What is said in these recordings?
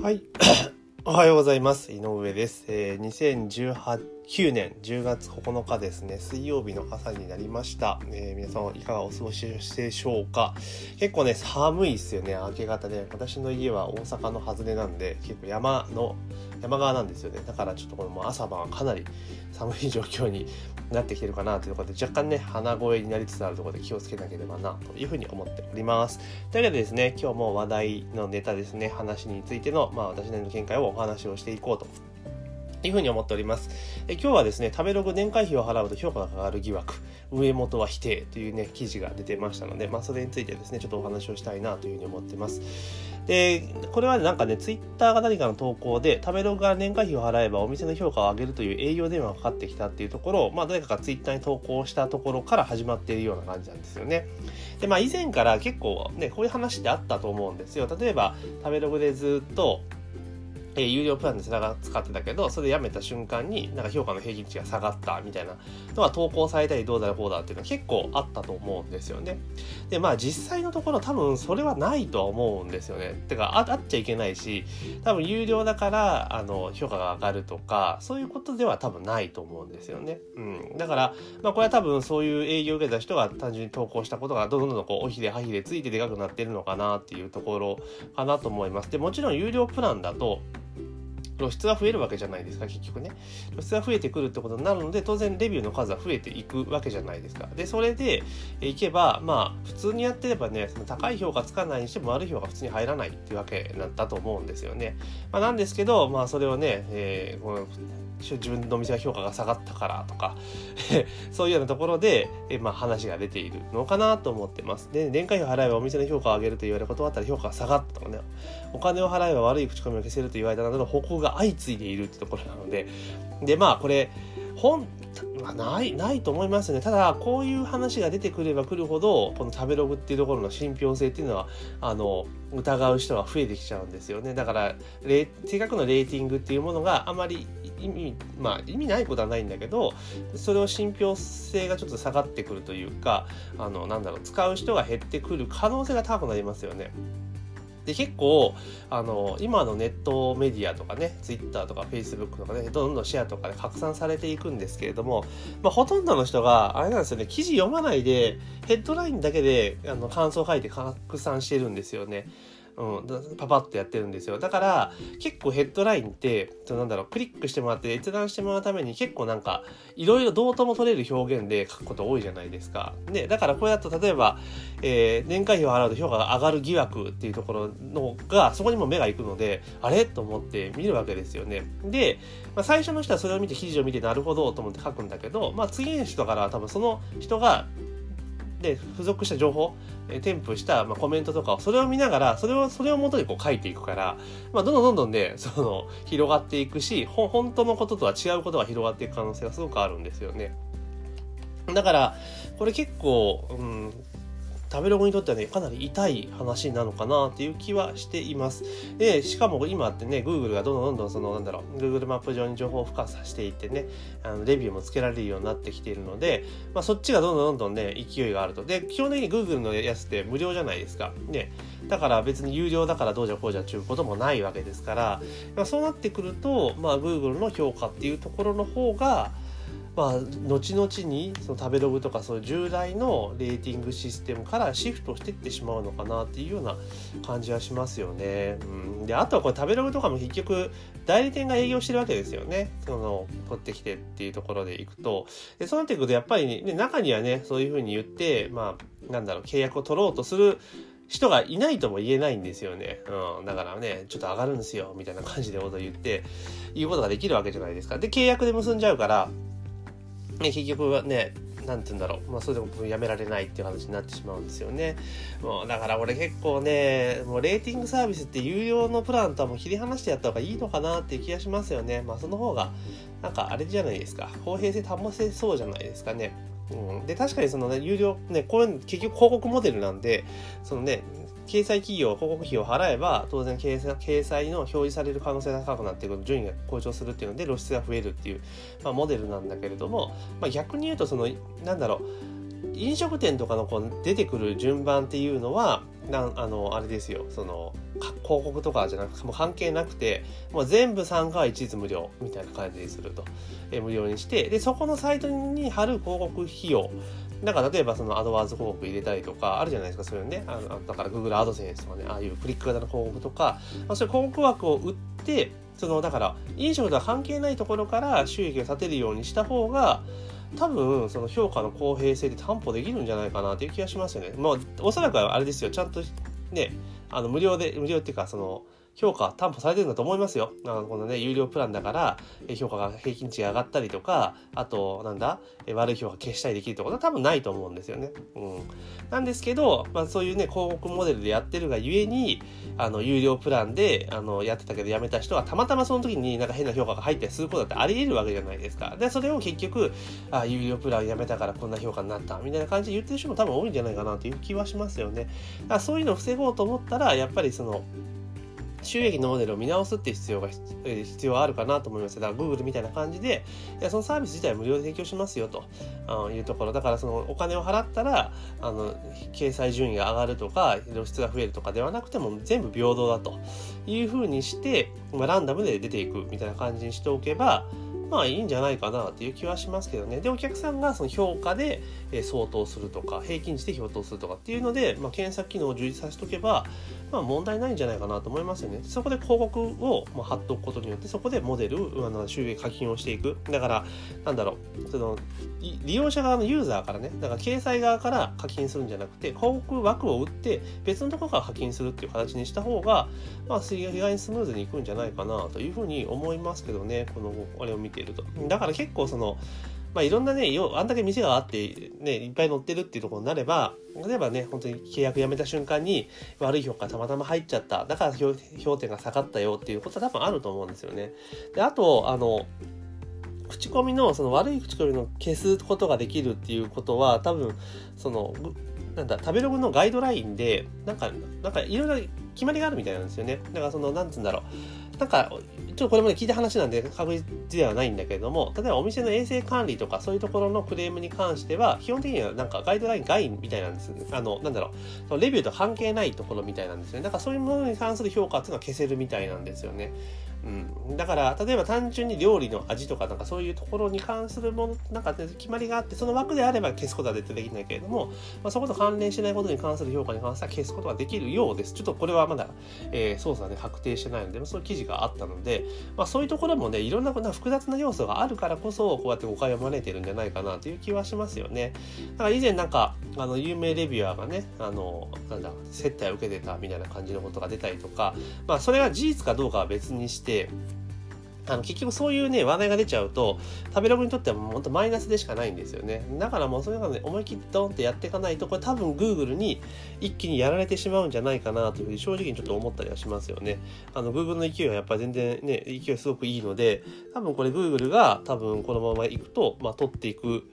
はい。おはようございます。井上です。えー、2018 9年10月9日ですね、水曜日の朝になりました。えー皆さんいかがお過ごしでしょうか？結構ね、寒いっすよね、明け方ね。私の家は大阪の外れなんで、結構山の、山側なんですよね。だからちょっとこのもう朝晩はかなり寒い状況になってきてるかなというとことで、若干ね、鼻声になりつつあるところで気をつけなければな、というふうに思っております。というわけでですね、今日も話題のネタですね、話についての、まあ私なりの見解をお話をしていこうと。いうふうに思っております。え今日はですね、食べログ年会費を払うと評価が上がる疑惑、上元は否定というね、記事が出てましたので、まあそれについてですね、ちょっとお話をしたいなというふうに思ってます。で、これはなんかね、ツイッターが何かの投稿で、食べログが年会費を払えばお店の評価を上げるという営業電話がかかってきたっていうところを、まあ誰かがツイッターに投稿したところから始まっているような感じなんですよね。で、まあ以前から結構ね、こういう話ってあったと思うんですよ。例えば、食べログでずっと、え有料プランで使ってたけどそれでやめた瞬間になんか評価の平均値が下がったみたいなのが投稿されたりどうだろうこうだっていうのは結構あったと思うんですよね。でまあ実際のところ多分それはないとは思うんですよね。てかああっちゃいけないし多分有料だからあの評価が上がるとかそういうことでは多分ないと思うんですよね。うん、だから、まあ、これは多分そういう営業を受けた人が単純に投稿したことがどんどんどんこうおひれはひれついてでかくなってるのかなっていうところかなと思います。でもちろん有料プランだと露出は増えるわけじゃないですか結局ね。露出が増えてくるってことになるので当然レビューの数は増えていくわけじゃないですか。でそれでいけばまあ普通にやってればねその高い評価つかないにしても悪い評価普通に入らないっていうわけだったと思うんですよね、まあ、なんですけどまあそれをね、えーこの自分のお店が評価が下がったからとか そういうようなところで、えまあ、話が出ているのかなと思ってます。で年会費を払えばお店の評価を上げると言われ断ったら評価が下がったとかね。お金を払えば悪い口コミを消せると言われたなどの報告が相次いでいるってところなので。でまあこれ本まあないないと思いますねただこういう話が出てくればくるほどこの食べログっていうところの信憑性っていうのはあの疑う人が増えてきちゃうんですよねだからレ正確なレーティングっていうものがあまり意味まあ意味ないことはないんだけどそれを信憑性がちょっと下がってくるというかあのなんだろう使う人が減ってくる可能性が高くなりますよね。で結構あの今のネットメディアとかねツイッターとかフェイスブックとかねどんどんシェアとかで拡散されていくんですけれども、まあ、ほとんどの人があれなんですよね記事読まないでヘッドラインだけであの感想を書いて拡散してるんですよね。うん、パパッとやってるんですよだから結構ヘッドラインってそのなんだろうクリックしてもらって閲覧してもらうために結構なんかいろいろどうとも取れる表現で書くこと多いじゃないですか。ね、だからこれだと例えば、えー年会費を払うと評価が上がる疑惑っていうところのがそこにも目が行くのであれ？と思って見るわけですよね。で、まあ、最初の人はそれを見て記事を見てなるほどと思って書くんだけど、まあ、次の人からは多分その人がで付属した情報え添付した、ま、コメントとかをそれを見ながらそれをそれを元にこう書いていくから、まあ、どんどんどんどんね その広がっていくし本当のこととは違うことが広がっていく可能性がすごくあるんですよね。だからこれ結構、うん、食べログにとってはねかなり痛い話なのかなっていう気はしています。でしかも今ってね Google がどんどんどんどんそのなんだろう Google マップ上に情報を付加させていってねあのレビューもつけられるようになってきているので、まあ、そっちがどんどんどんどんね勢いがあるとで基本的に Google のやつって無料じゃないですか。ねだから別に有料だからどうじゃこうじゃっていうこともないわけですから、まあ、そうなってくると、まあ、Google の評価っていうところの方がまあ、後々にその食べログとかそういう従来のレーティングシステムからシフトしていってしまうのかなっていうような感じはしますよね。うん、であとはこれ食べログとかも結局代理店が営業してるわけですよね。その取ってきてっていうところでいくとでそうなっていくとやっぱりね中にはねそういうふうに言ってまあなんだろう契約を取ろうとする人がいないとも言えないんですよね。うん。だからね、ちょっと上がるんですよ、みたいな感じでこと言って、言うことができるわけじゃないですか。で、契約で結んじゃうから、結局はね、なんて言うんだろう、まあ、それでもやめられないっていう話になってしまうんですよね。もうだから俺結構ね、もうレーティングサービスって有料のプランとはもう切り離してやった方がいいのかなっていう気がしますよね。まあその方が、なんかあれじゃないですか、公平性保せそうじゃないですかね。うん、で確かにそのね有料ねこれ結局広告モデルなんでそのね掲載企業広告費を払えば当然掲載掲載の表示される可能性が高くなっていく順位が向上するっていうので露出が増えるっていう、まあ、モデルなんだけれども、まあ、逆に言うとそのなんだろう飲食店とかのこう出てくる順番っていうのはなんあのあれですよその広告とかじゃなくても関係なくてもう全部参加は一律無料みたいな感じにすると、え無料にしてでそこのサイトに貼る広告費用。だか例えばそのアドワーズ広告入れたりとかあるじゃないですか。そういうねあのだから Google アドセンスとかねああいうクリック型の広告とか、まあ、そういう広告枠を売ってそのだから飲食とは関係ないところから収益を立てるようにした方が多分その評価の公平性で担保できるんじゃないかなという気がしますよね。もうおそらくあれですよ。ちゃんとねあの無料で無料っていうかその評価担保されてるんだと思いますよ。あのこのね、有料プランだから、評価が平均値が上がったりとか、あと、なんだ、悪い評価消したりできるってことは多分ないと思うんですよね。うん。なんですけど、まあそういうね、広告モデルでやってるがゆえに、あの、有料プランで、あの、やってたけど辞めた人は、たまたまその時になんか変な評価が入ったりすることだってあり得るわけじゃないですか。で、それを結局、あ、有料プラン辞めたからこんな評価になった、みたいな感じで言ってる人も多分多いんじゃないかなという気はしますよね。だからそういうのを防ごうと思ったら、やっぱりその、収益のモデルを見直すっていう必要が必要あるかなと思います。だから Google みたいな感じで、いやそのサービス自体は無料で提供しますよというところ。だからそのお金を払ったら、あの、掲載順位が上がるとか、露出が増えるとかではなくても全部平等だというふうにして、まあ、ランダムで出ていくみたいな感じにしておけば、まあいいんじゃないかなっていう気はしますけどね。で、お客さんがその評価で相当するとか、平均値で評当するとかっていうので、まあ、検索機能を充実させておけば、まあ問題ないんじゃないかなと思いますよね。そこで広告をま貼っておくことによって、そこでモデル、あの収益課金をしていく。だから、なんだろう、その、利用者側のユーザーからね、だから掲載側から課金するんじゃなくて、広告枠を売って別のところから課金するっていう形にした方が、まあ、意外にスムーズにいくんじゃないかなというふうに思いますけどね、この、あれを見ていると。だから結構その、まあ、いろんなね、あんだけ店があって、ね、いっぱい載ってるっていうところになれば、例えばね、本当に契約やめた瞬間に悪い評価たまたま入っちゃった。だから評点が下がったよっていうことは多分あると思うんですよね。で、あと、あの、口コミの、その悪い口コミの消すことができるっていうことは、多分、その、なんだ、食べログのガイドラインで、なんか、なんかいろいろ決まりがあるみたいなんですよね。だからその、なんつうんだろう。なんか、ちょっとこれまで聞いた話なんで確実ではないんだけれども、例えばお店の衛生管理とかそういうところのクレームに関しては、基本的にはなんかガイドライン外みたいなんですね。あの、なんだろう、そのレビューと関係ないところみたいなんですね。だからそういうものに関する評価っていうのは消せるみたいなんですよね。うん、だから例えば単純に料理の味とかなんかそういうところに関するものなんか、ね、決まりがあってその枠であれば消すことは絶対できないけれども、まあ、そこと関連しないことに関する評価に関しては消すことができるようです。ちょっとこれはまだ、えー、操作で確定してないのでそういう記事があったので、まあ、そういうところもねいろんな複雑な要素があるからこそこうやって誤解を招いてるんじゃないかなという気はしますよね。だから以前なんかあの有名レビュアーがねあのなんだ接待を受けてたみたいな感じのことが出たりとかまあそれが事実かどうかは別にしてあの結局そういうね、話題が出ちゃうと、食べログにとってはもう本当マイナスでしかないんですよね。だからもうそういうのね、思い切ってドンってやっていかないと、これ多分 Google に一気にやられてしまうんじゃないかなというふうに正直にちょっと思ったりはしますよね。あの、Google の勢いはやっぱり全然ね、勢いすごくいいので、多分これ Google が多分このままいくと、まあ取っていく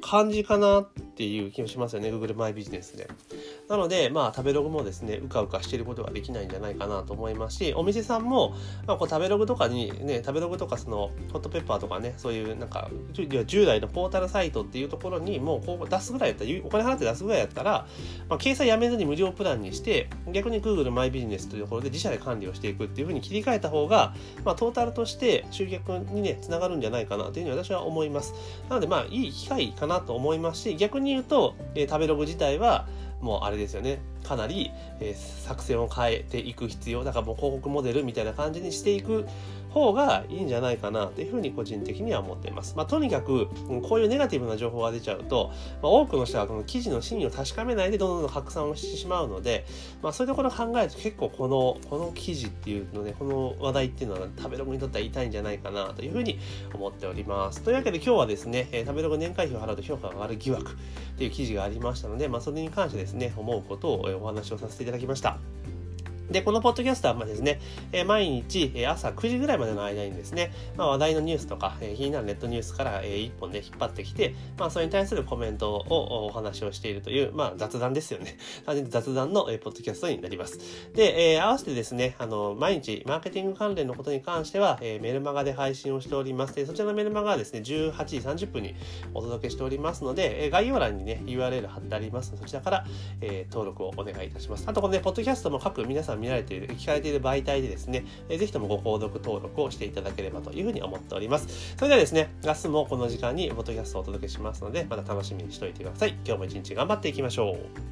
感じかなっていう気もしますよね、Google マイビジネスで。なので、まあ、食べログもですね、うかうかしてることができないんじゃないかなと思いますし、お店さんも、まあ、こう食べログとかにね、食べログとかその、ホットペッパーとかね、そういうなんか、従来のポータルサイトっていうところにもうこう出すぐらいやったら、お金払って出すぐらいやったら、まあ、掲載やめずに無料プランにして、逆に Google マイビジネスというところで自社で管理をしていくっていうふうに切り替えた方が、まあ、トータルとして集客にね、つながるんじゃないかなというふうに私は思います。なので、まあ、いい機会かなと思いますし、逆に言うと、えー、食べログ自体は、もうあれですよね。かなり、え、作戦を変えていく必要だからもう広告モデルみたいな感じにしていく方がいいんじゃないかなというふうに個人的には思っています。まあ、とにかくこういうネガティブな情報が出ちゃうと、まあ、多くの人はこの記事の真意を確かめないでどんどん拡散をしてしまうので、まあ、そういうところを考えると結構このこの記事っていうのねこの話題っていうのは食べログにとっては痛いんじゃないかなというふうに思っております。というわけで今日はですね、え、食べログ年会費を払うと評価が上がる疑惑っていう記事がありましたので、まあ、それに関してですね思うことをお話をさせていただきました。で、このポッドキャストはですね、え毎日、え朝9時ぐらいまでの間にですね、まあ、話題のニュースとか、え気になるネットニュースから、え1本で引っ張ってきて、まあ、それに対するコメントをお話をしているという、まあ、雑談ですよね。雑談の、えポッドキャストになります。で、え合わせてですね、あの、毎日、マーケティング関連のことに関しては、えメルマガで配信をしております。で、そちらのメルマガはですね、18時30分にお届けしておりますので、え概要欄にね、URL 貼ってありますので、そちらから、え登録をお願いいたします。あと、このね、ポッドキャストも各皆さん見られている、聞かれている媒体でですね、えー、ぜひともご購読登録をしていただければというふうに思っております。それではですね、明日もこの時間にポッドキャストをお届けしますので、また楽しみにしておいてください。今日も一日頑張っていきましょう。